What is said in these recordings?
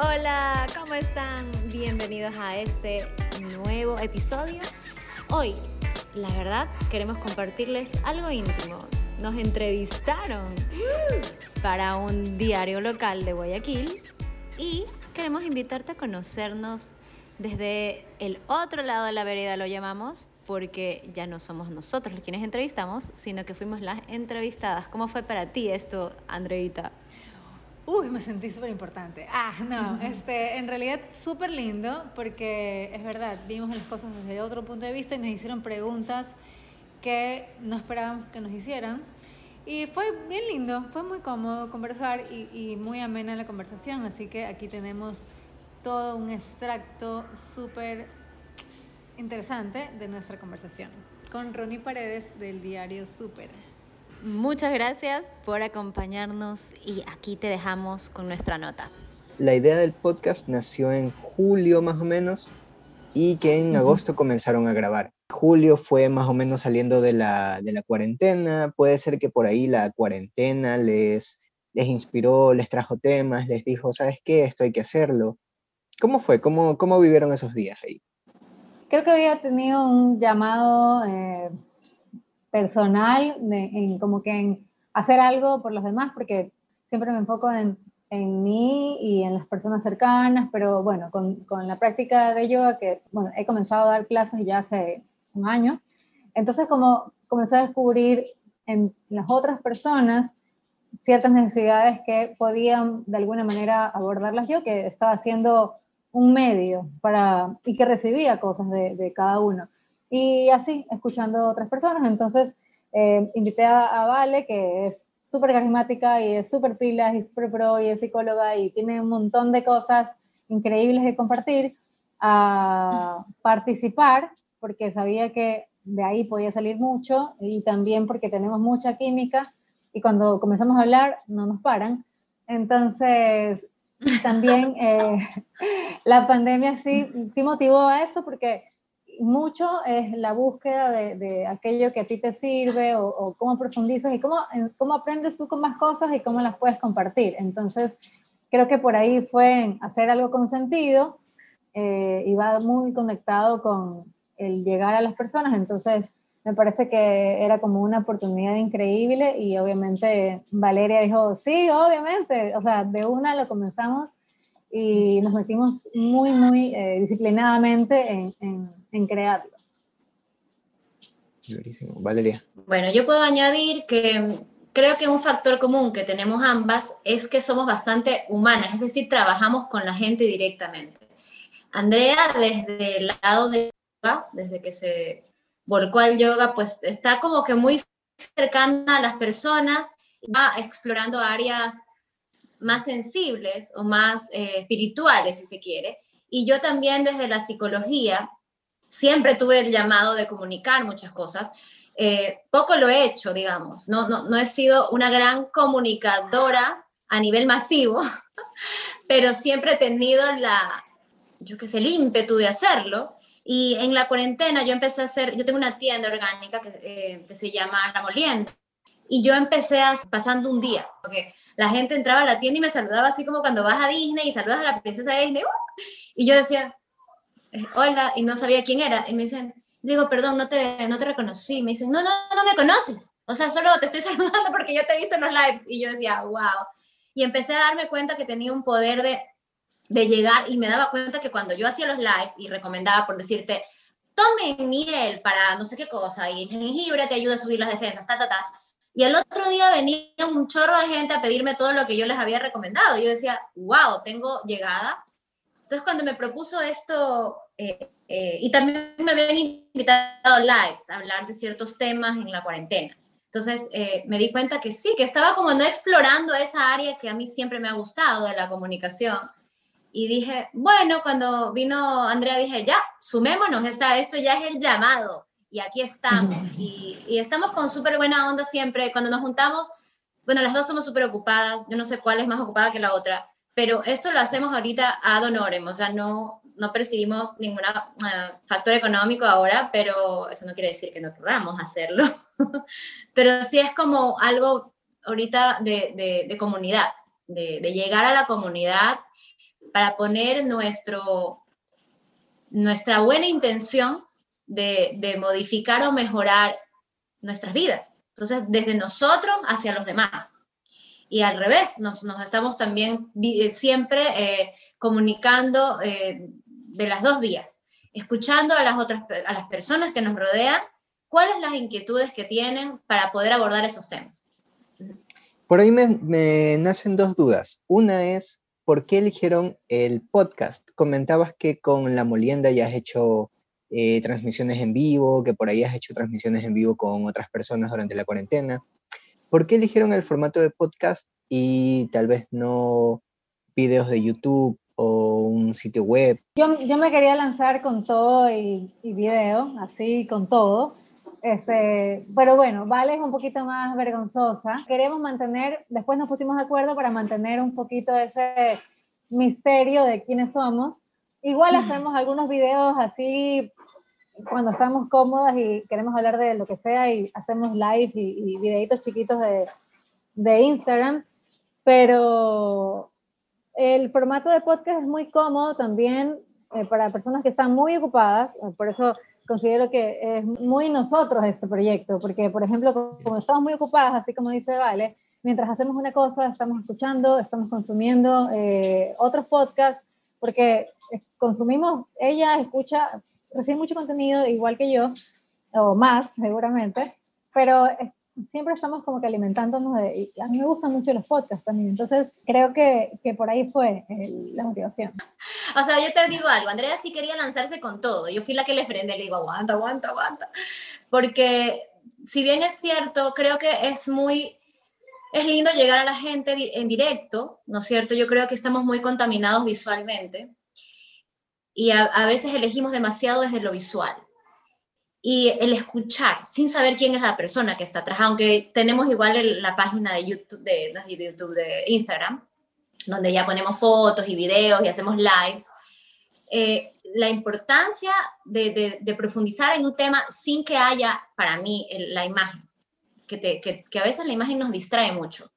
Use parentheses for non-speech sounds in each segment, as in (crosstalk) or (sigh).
Hola, ¿cómo están? Bienvenidos a este nuevo episodio. Hoy, la verdad, queremos compartirles algo íntimo. Nos entrevistaron para un diario local de Guayaquil y queremos invitarte a conocernos desde el otro lado de la vereda, lo llamamos, porque ya no somos nosotros los quienes entrevistamos, sino que fuimos las entrevistadas. ¿Cómo fue para ti esto, Andreita? Uy, me sentí súper importante. Ah, no, este, en realidad súper lindo porque es verdad, vimos las cosas desde otro punto de vista y nos hicieron preguntas que no esperábamos que nos hicieran. Y fue bien lindo, fue muy cómodo conversar y, y muy amena la conversación, así que aquí tenemos todo un extracto súper interesante de nuestra conversación con Ronnie Paredes del diario Súper. Muchas gracias por acompañarnos y aquí te dejamos con nuestra nota. La idea del podcast nació en julio más o menos y que en agosto comenzaron a grabar. Julio fue más o menos saliendo de la, de la cuarentena, puede ser que por ahí la cuarentena les, les inspiró, les trajo temas, les dijo, ¿sabes qué? Esto hay que hacerlo. ¿Cómo fue? ¿Cómo, cómo vivieron esos días ahí? Creo que había tenido un llamado eh, personal, en, como que en hacer algo por los demás, porque siempre me enfoco en, en mí y en las personas cercanas, pero bueno, con, con, la práctica de yoga, que bueno, he comenzado a dar clases ya hace un año, entonces como comencé a descubrir en las otras personas ciertas necesidades que podían de alguna manera abordarlas yo, que estaba haciendo un medio para, y que recibía cosas de, de cada uno. Y así, escuchando a otras personas. Entonces, eh, invité a, Vale, que es súper carismática y es súper pila y súper pro y es psicóloga y tiene un montón de cosas increíbles de compartir, a participar, porque sabía que de ahí podía salir mucho y también porque tenemos mucha química y cuando comenzamos a hablar no nos paran. Entonces, también (laughs) eh, (laughs) la pandemia sí, sí motivó a esto porque mucho es la búsqueda de, aquello que a ti te sirve o, cómo profundizas y cómo, cómo aprendes tú con más cosas y cómo las puedes compartir. Entonces, creo que por ahí fue hacer algo con sentido eh, y va muy conectado con el llegar a las personas. Entonces, me parece que era como una oportunidad increíble y obviamente Valeria dijo, sí, obviamente, o sea, de una lo comenzamos y nos metimos muy, muy eh, disciplinadamente en, en, crearlo. Valeria. Bueno, yo puedo añadir que creo que un factor común que tenemos ambas es que somos bastante humanas, es decir, trabajamos con la gente directamente. Andrea, desde el lado de yoga, desde que se volcó al yoga, pues está como que muy cercana a las personas, va explorando áreas más sensibles o más eh, espirituales, si se quiere. Y yo también desde la psicología siempre tuve el llamado de comunicar muchas cosas. Eh, poco lo he hecho, digamos, no, no, no he sido una gran comunicadora a nivel masivo, (laughs) pero siempre he tenido la, yo qué sé, el ímpetu de hacerlo. Y en la cuarentena yo empecé a hacer, yo tengo una tienda orgánica que, eh, que se llama La Molienda, y yo empecé a, pasando un día, porque la gente entraba a la tienda y me saludaba así como cuando vas a Disney y saludas a la princesa de Disney. ¡uh! Y yo decía, eh, hola, y no sabía quién era. Y me dicen, digo, perdón, no te, no te reconocí. Me dicen, no, no, no me conoces. O sea, solo te estoy (laughs) saludando porque yo te he visto en los lives. Y yo decía, wow. Y empecé a darme cuenta que tenía un poder de, de llegar y me daba cuenta que cuando yo hacía los lives y recomendaba, por decirte, tomen miel para no sé qué cosa y jengibre te ayuda a subir las defensas, ta, ta, ta y el otro día venía un chorro de gente a pedirme todo lo que yo les había recomendado. Yo decía, wow, tengo llegada. Entonces cuando me propuso esto, eh, eh, y también me habían invitado lives a hablar de ciertos temas en la cuarentena. Entonces eh, me di cuenta que sí, que estaba como no explorando esa área que a mí siempre me ha gustado de la comunicación. Y dije, bueno, cuando vino Andrea dije, ya, sumémonos, o sea, esto ya es el llamado y aquí estamos. Y, y estamos con súper buena onda siempre. Cuando nos juntamos, bueno, las dos somos súper ocupadas, yo no sé cuál es más ocupada que la otra, pero esto lo hacemos ahorita ad honorem, o sea, no, no percibimos ningún uh, factor económico ahora, pero eso no quiere decir que no queramos hacerlo. (laughs) pero sí es como algo ahorita de, de, de comunidad, de, de, llegar a la comunidad para poner nuestro, nuestra buena intención de, modificar o mejorar nuestras vidas. Entonces, desde nosotros hacia los demás. Y al revés, nos, nos estamos también eh, siempre eh, comunicando eh, de las dos vías, escuchando a las otras a las personas que nos rodean, cuáles las inquietudes que tienen para poder abordar esos temas. Por ahí me, me nacen dos dudas. Una es, ¿por qué eligieron el podcast? Comentabas que con La Molienda ya has hecho eh, transmisiones en vivo, que por ahí has hecho transmisiones en vivo con otras personas durante la cuarentena. ¿Por qué eligieron el formato de podcast y tal vez no videos de YouTube o un sitio web? Yo, yo me quería lanzar con todo y, y video, así con todo. Este, pero bueno, Vale es un poquito más vergonzosa. Queremos mantener, después nos pusimos de acuerdo para mantener un poquito ese misterio de quiénes somos. Igual hacemos algunos videos así cuando estamos cómodas y queremos hablar de lo que sea y hacemos live y, y videitos chiquitos de, de Instagram, pero el formato de podcast es muy cómodo también eh, para personas que están muy ocupadas, por eso considero que es muy nosotros este proyecto, porque por ejemplo, como estamos muy ocupadas, así como dice Vale, mientras hacemos una cosa, estamos escuchando, estamos consumiendo eh, otros podcasts, porque consumimos, ella escucha, recibe mucho contenido igual que yo, o más seguramente, pero siempre estamos como que alimentándonos de, y a mí me gustan mucho los podcasts también, entonces creo que, que por ahí fue la motivación. O sea, yo te digo algo, Andrea sí quería lanzarse con todo, yo fui la que le frené, le digo, aguanta, aguanta, aguanta, porque si bien es cierto, creo que es muy, es lindo llegar a la gente en directo, ¿no es cierto? Yo creo que estamos muy contaminados visualmente y a, a veces elegimos demasiado desde lo visual y el escuchar sin saber quién es la persona que está atrás, aunque tenemos igual la página de YouTube, de, de YouTube, de Instagram, donde ya ponemos fotos y videos y hacemos lives, eh, la importancia de, de, de, profundizar en un tema sin que haya, para mí, el, la imagen, que, te, que, que, a veces la imagen nos distrae mucho.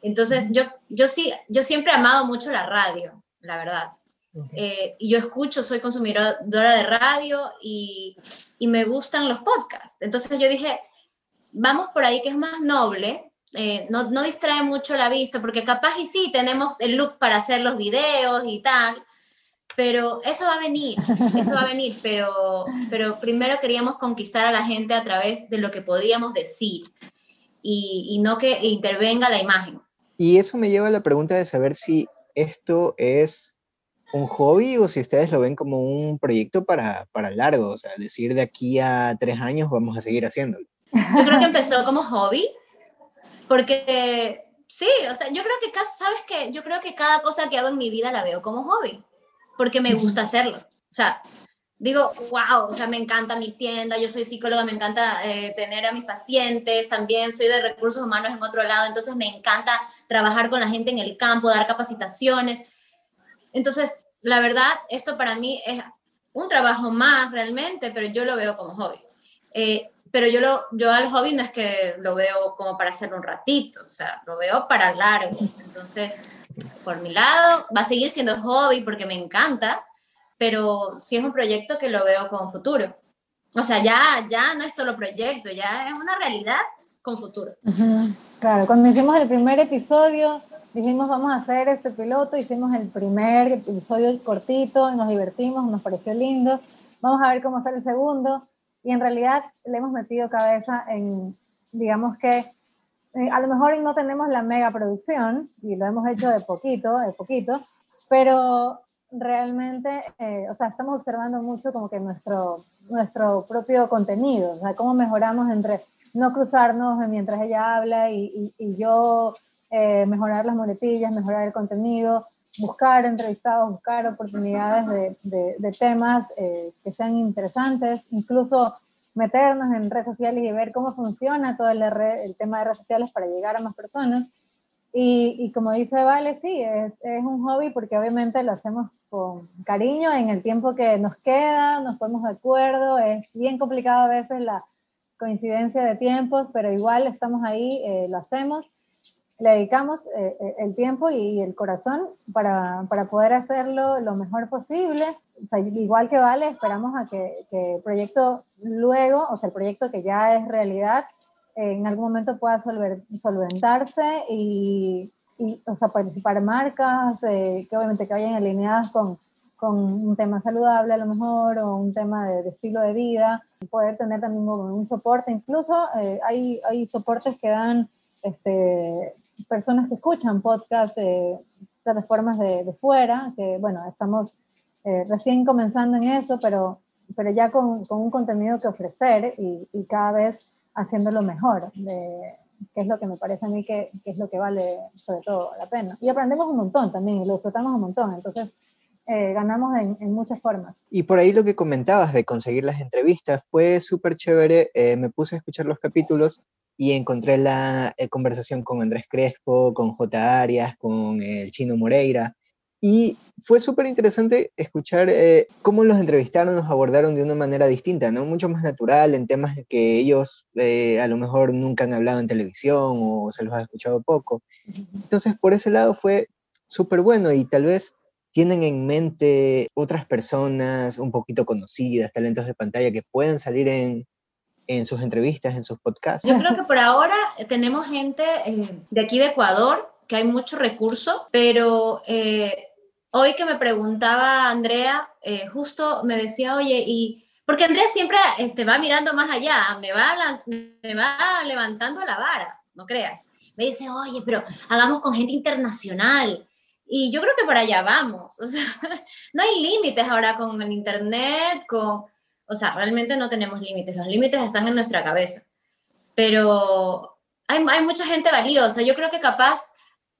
Entonces, yo, yo sí, yo siempre he amado mucho la radio, la verdad. Eh, y yo escucho, soy consumidora de radio y, y, me gustan los podcasts. Entonces yo dije, vamos por ahí que es más noble, eh, no, no, distrae mucho la vista, porque capaz y sí, tenemos el look para hacer los videos y tal, pero eso va a venir, eso va a venir, (laughs) pero, pero primero queríamos conquistar a la gente a través de lo que podíamos decir y, y no que intervenga la imagen. Y eso me lleva a la pregunta de saber si esto es un hobby o si ustedes lo ven como un proyecto para, para largo, o sea, decir de aquí a tres años vamos a seguir haciéndolo. Yo creo que empezó como hobby, porque sí, o sea, yo creo que, ¿sabes qué? Yo creo que cada cosa que hago en mi vida la veo como hobby, porque me gusta hacerlo. O sea, digo, wow, o sea, me encanta mi tienda, yo soy psicóloga, me encanta eh, tener a mis pacientes, también soy de recursos humanos en otro lado, entonces me encanta trabajar con la gente en el campo, dar capacitaciones. Entonces, la verdad, esto para mí es un trabajo más realmente, pero yo lo veo como hobby. Eh, pero yo, lo, yo al hobby no es que lo veo como para hacer un ratito, o sea, lo veo para largo. Entonces, por mi lado, va a seguir siendo hobby porque me encanta, pero sí es un proyecto que lo veo con futuro. O sea, ya, ya no es solo proyecto, ya es una realidad con futuro. Uh -huh. Claro, cuando hicimos el primer episodio, dijimos vamos a hacer este piloto, hicimos el primer episodio cortito, nos divertimos, nos pareció lindo, vamos a ver cómo sale el segundo, y en realidad le hemos metido cabeza en, digamos que, eh, a lo mejor no tenemos la mega producción, y lo hemos hecho de poquito, de poquito, pero realmente, eh, o sea, estamos observando mucho como que nuestro, nuestro propio contenido, o sea, cómo mejoramos entre no cruzarnos mientras ella habla y, yo eh, mejorar las muletillas, mejorar el contenido, buscar entrevistados, buscar oportunidades de, de, de temas eh, que sean interesantes, incluso meternos en redes sociales y ver cómo funciona todo el, el tema de redes sociales para llegar a más personas. Y, y como dice Vale, sí, es, es, un hobby porque obviamente lo hacemos con cariño en el tiempo que nos queda, nos ponemos de acuerdo, es bien complicado a veces la coincidencia de tiempos, pero igual estamos ahí, eh, lo hacemos le dedicamos eh, eh, el tiempo y, el corazón para, para, poder hacerlo lo mejor posible. igual que vale, esperamos a que, que, el proyecto luego, o sea, el proyecto que ya es realidad, en algún momento pueda solventarse y, y, o sea, participar marcas que obviamente que vayan alineadas con, con un tema saludable a lo mejor o un tema de, estilo de vida, poder tener también un, soporte, incluso eh, hay, hay soportes que dan este, personas que escuchan podcasts, eh, plataformas de, de, fuera, que bueno, estamos eh, recién comenzando en eso, pero, pero ya con, con un contenido que ofrecer y, y, cada vez haciéndolo mejor, de, que es lo que me parece a mí que, que, es lo que vale sobre todo la pena. Y aprendemos un montón también, y lo disfrutamos un montón, entonces eh, ganamos en, en, muchas formas. Y por ahí lo que comentabas de conseguir las entrevistas fue súper chévere. Eh, me puse a escuchar los capítulos y encontré la eh, conversación con Andrés Crespo, con J. Arias, con el chino Moreira. Y fue súper interesante escuchar cómo los entrevistaron, los abordaron de una manera distinta, ¿no? Mucho más natural en temas que ellos a lo mejor nunca han hablado en televisión o se los ha escuchado poco. Entonces, por ese lado fue súper bueno y tal vez tienen en mente otras personas un poquito conocidas, talentos de pantalla que puedan salir en, en sus entrevistas, en sus podcasts? Yo creo que por ahora tenemos gente eh, de aquí de Ecuador, que hay mucho recurso, pero eh, hoy que me preguntaba Andrea, eh, justo me decía, oye, y... Porque Andrea siempre este, va mirando más allá, me va, me va levantando la vara, no creas. Me dice, oye, pero hagamos con gente internacional, y yo creo que para allá vamos. (laughs) O sea, no hay límites ahora con el Internet, con... O sea, realmente no tenemos límites. Los límites están en nuestra cabeza. Pero hay, hay mucha gente valiosa. Yo creo que capaz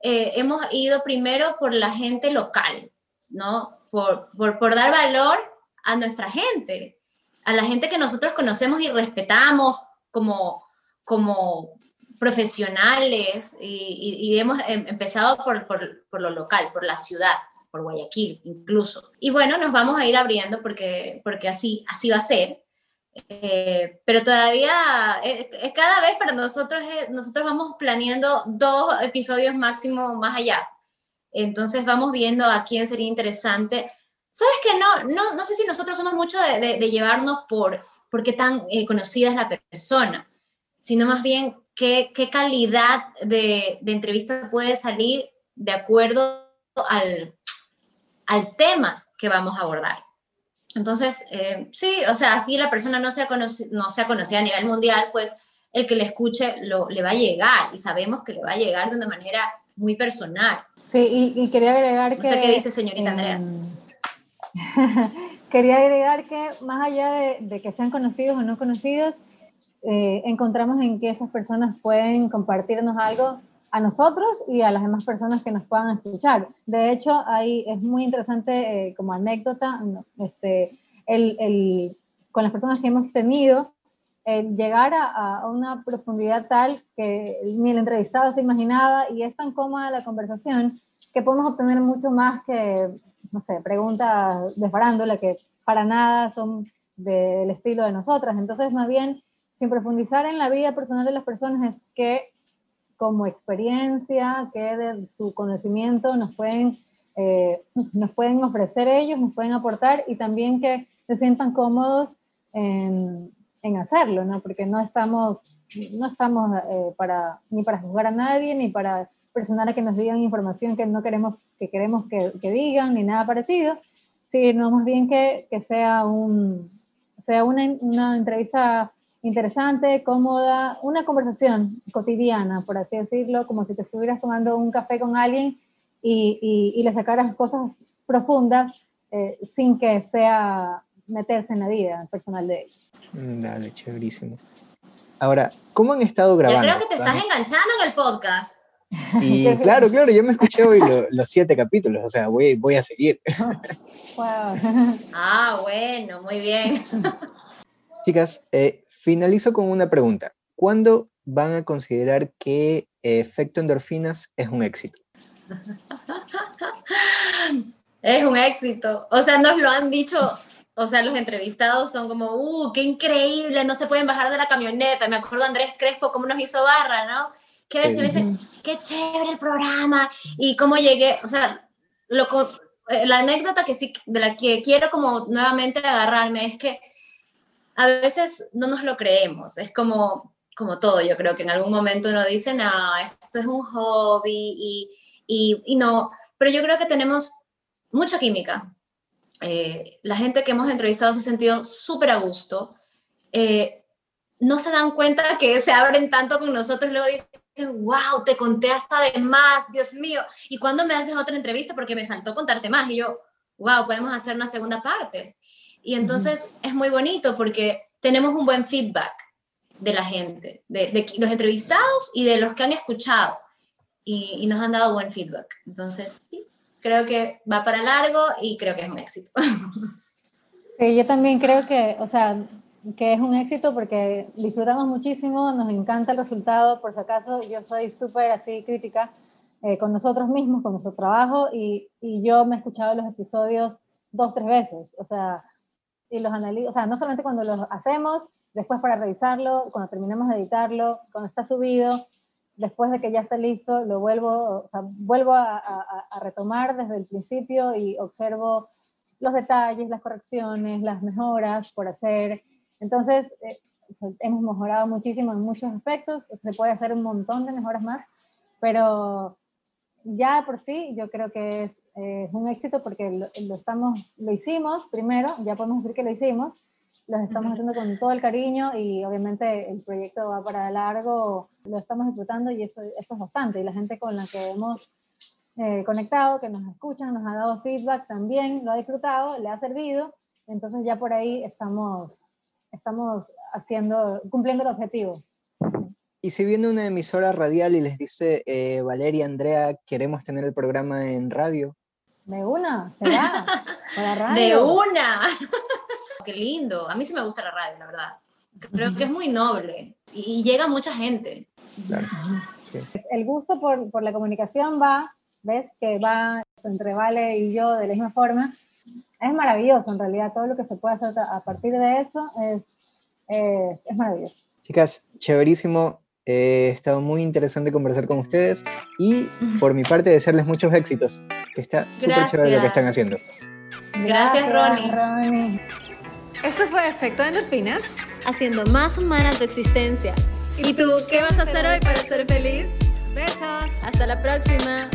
eh, hemos ido primero por la gente local, ¿no? Por, por, por dar valor a nuestra gente, a la gente que nosotros conocemos y respetamos como, como profesionales y, hemos em, empezado por, por, lo local, por la ciudad, por Guayaquil incluso. Y bueno, nos vamos a ir abriendo porque, porque así, así va a ser. Eh, pero todavía es, cada vez para nosotros, nosotros vamos planeando dos episodios máximo más allá. Entonces vamos viendo a quién sería interesante. Sabes que no, no, no sé si nosotros somos mucho de, de, llevarnos por, por qué tan eh, conocida es la persona, sino más bien qué, calidad de, entrevista puede salir de acuerdo al, al tema que vamos a abordar. Entonces, eh, sí, o sea, si la persona no sea, no sea conocida a nivel mundial, pues el que le escuche lo, le va a llegar y sabemos que le va a llegar de una manera muy personal. Sí, y, quería agregar que... ¿Usted qué dice, señorita Andrea? Em, (laughs) quería agregar que más allá de, de, que sean conocidos o no conocidos, eh, encontramos en que esas personas pueden compartirnos algo a nosotros y a las demás personas que nos puedan escuchar. De hecho, ahí es muy interesante eh, como anécdota, este, el, el, con las personas que hemos tenido, llegar a, a, una profundidad tal que ni el entrevistado se imaginaba y es tan cómoda la conversación que podemos obtener mucho más que, no sé, preguntas de farándula que para nada son del estilo de nosotras. Entonces, más bien, sin profundizar en la vida personal de las personas, es que como experiencia, que de su conocimiento nos pueden, eh, nos pueden ofrecer ellos, nos pueden aportar y también que se sientan cómodos en, en hacerlo, ¿no? Porque no estamos, no estamos eh, para, ni para juzgar a nadie, ni para presionar a que nos digan información que no queremos que, queremos que, que digan, ni nada parecido, sino más bien que, que sea, un, sea una, una entrevista interesante, cómoda, una conversación cotidiana, por así decirlo, como si te estuvieras tomando un café con alguien y, y, le sacaras cosas profundas eh, sin que sea meterse en la vida personal de ellos. Mm, dale, chéverísimo. Ahora, ¿cómo han estado grabando? Yo creo que te estás enganchando en el podcast. Y (laughs) claro, claro, yo me escuché hoy los siete capítulos, o sea, voy, voy a seguir. (laughs) Ah, bueno, muy bien. Chicas, eh, Finalizo con una pregunta. ¿Cuándo van a considerar que Efecto Endorfinas es un éxito? (laughs) es un éxito. O sea, nos lo han dicho, o sea, los entrevistados son como, ¡uh, qué increíble! No se pueden bajar de la camioneta. Me acuerdo Andrés Crespo cómo nos hizo barra, ¿no? a veces me dicen, qué chévere el programa y cómo llegué, o sea, lo, eh, la anécdota que sí, de la que quiero como nuevamente agarrarme es que a veces no nos lo creemos, es como, como todo, yo creo que en algún momento uno dice, no, esto es un hobby y, y, y no, pero yo creo que tenemos mucha química. Eh, la gente que hemos entrevistado se ha sentido súper a gusto. Eh, no se dan cuenta que se abren tanto con nosotros, luego dicen, wow, te conté hasta de más, Dios mío. ¿Y cuando me haces otra entrevista? Porque me faltó contarte más. Y yo, wow, podemos hacer una segunda parte. Y entonces es muy bonito porque tenemos un buen feedback de la gente, de, los entrevistados y de los que han escuchado. Y, y, nos han dado buen feedback. Entonces, sí, creo que va para largo y creo que es un éxito. Sí, yo también creo que, o sea, que es un éxito porque disfrutamos muchísimo, nos encanta el resultado, por si acaso yo soy súper así crítica eh, con nosotros mismos, con nuestro trabajo y, y, yo me he escuchado los episodios dos, tres veces, o sea, y los analizo, o sea, no solamente cuando los hacemos, después para revisarlo, cuando terminamos de editarlo, cuando está subido, después de que ya está listo, lo vuelvo, o sea, vuelvo a, retomar desde el principio y observo los detalles, las correcciones, las mejoras por hacer, entonces, eh, hemos mejorado muchísimo en muchos aspectos, se puede hacer un montón de mejoras más, pero ya por sí yo creo que es, eh, un éxito porque lo, estamos, lo hicimos primero, ya podemos decir que lo hicimos, lo estamos haciendo con todo el cariño y obviamente el proyecto va para largo, lo estamos disfrutando y eso, eso es bastante. Y la gente con la que hemos eh, conectado, que nos escuchan, nos ha dado feedback también, lo ha disfrutado, le ha servido, entonces ya por ahí estamos estamos haciendo, cumpliendo el objetivo. Y si viene una emisora radial y les dice, eh, Valeria, Andrea, queremos tener el programa en radio. De una, será. (laughs) De una. (laughs) Qué lindo. A mí sí me gusta la radio, la verdad. Creo que es muy noble y, llega a mucha gente. Claro. El gusto por, por, la comunicación va, ves, que va entre Vale y yo de la misma forma, es maravilloso en realidad, todo lo que se puede hacer a partir de eso es, eh, es maravilloso. Chicas, chéverísimo, he estado muy interesante conversar con ustedes y por mi parte desearles muchos éxitos, que está súper chévere lo que están haciendo. Gracias, Ronnie. Ronnie. Esto fue Efecto Endorfinas. Haciendo más humana tu existencia. ¿Y tú qué vas a hacer hoy para ser feliz? Besos. Hasta la próxima.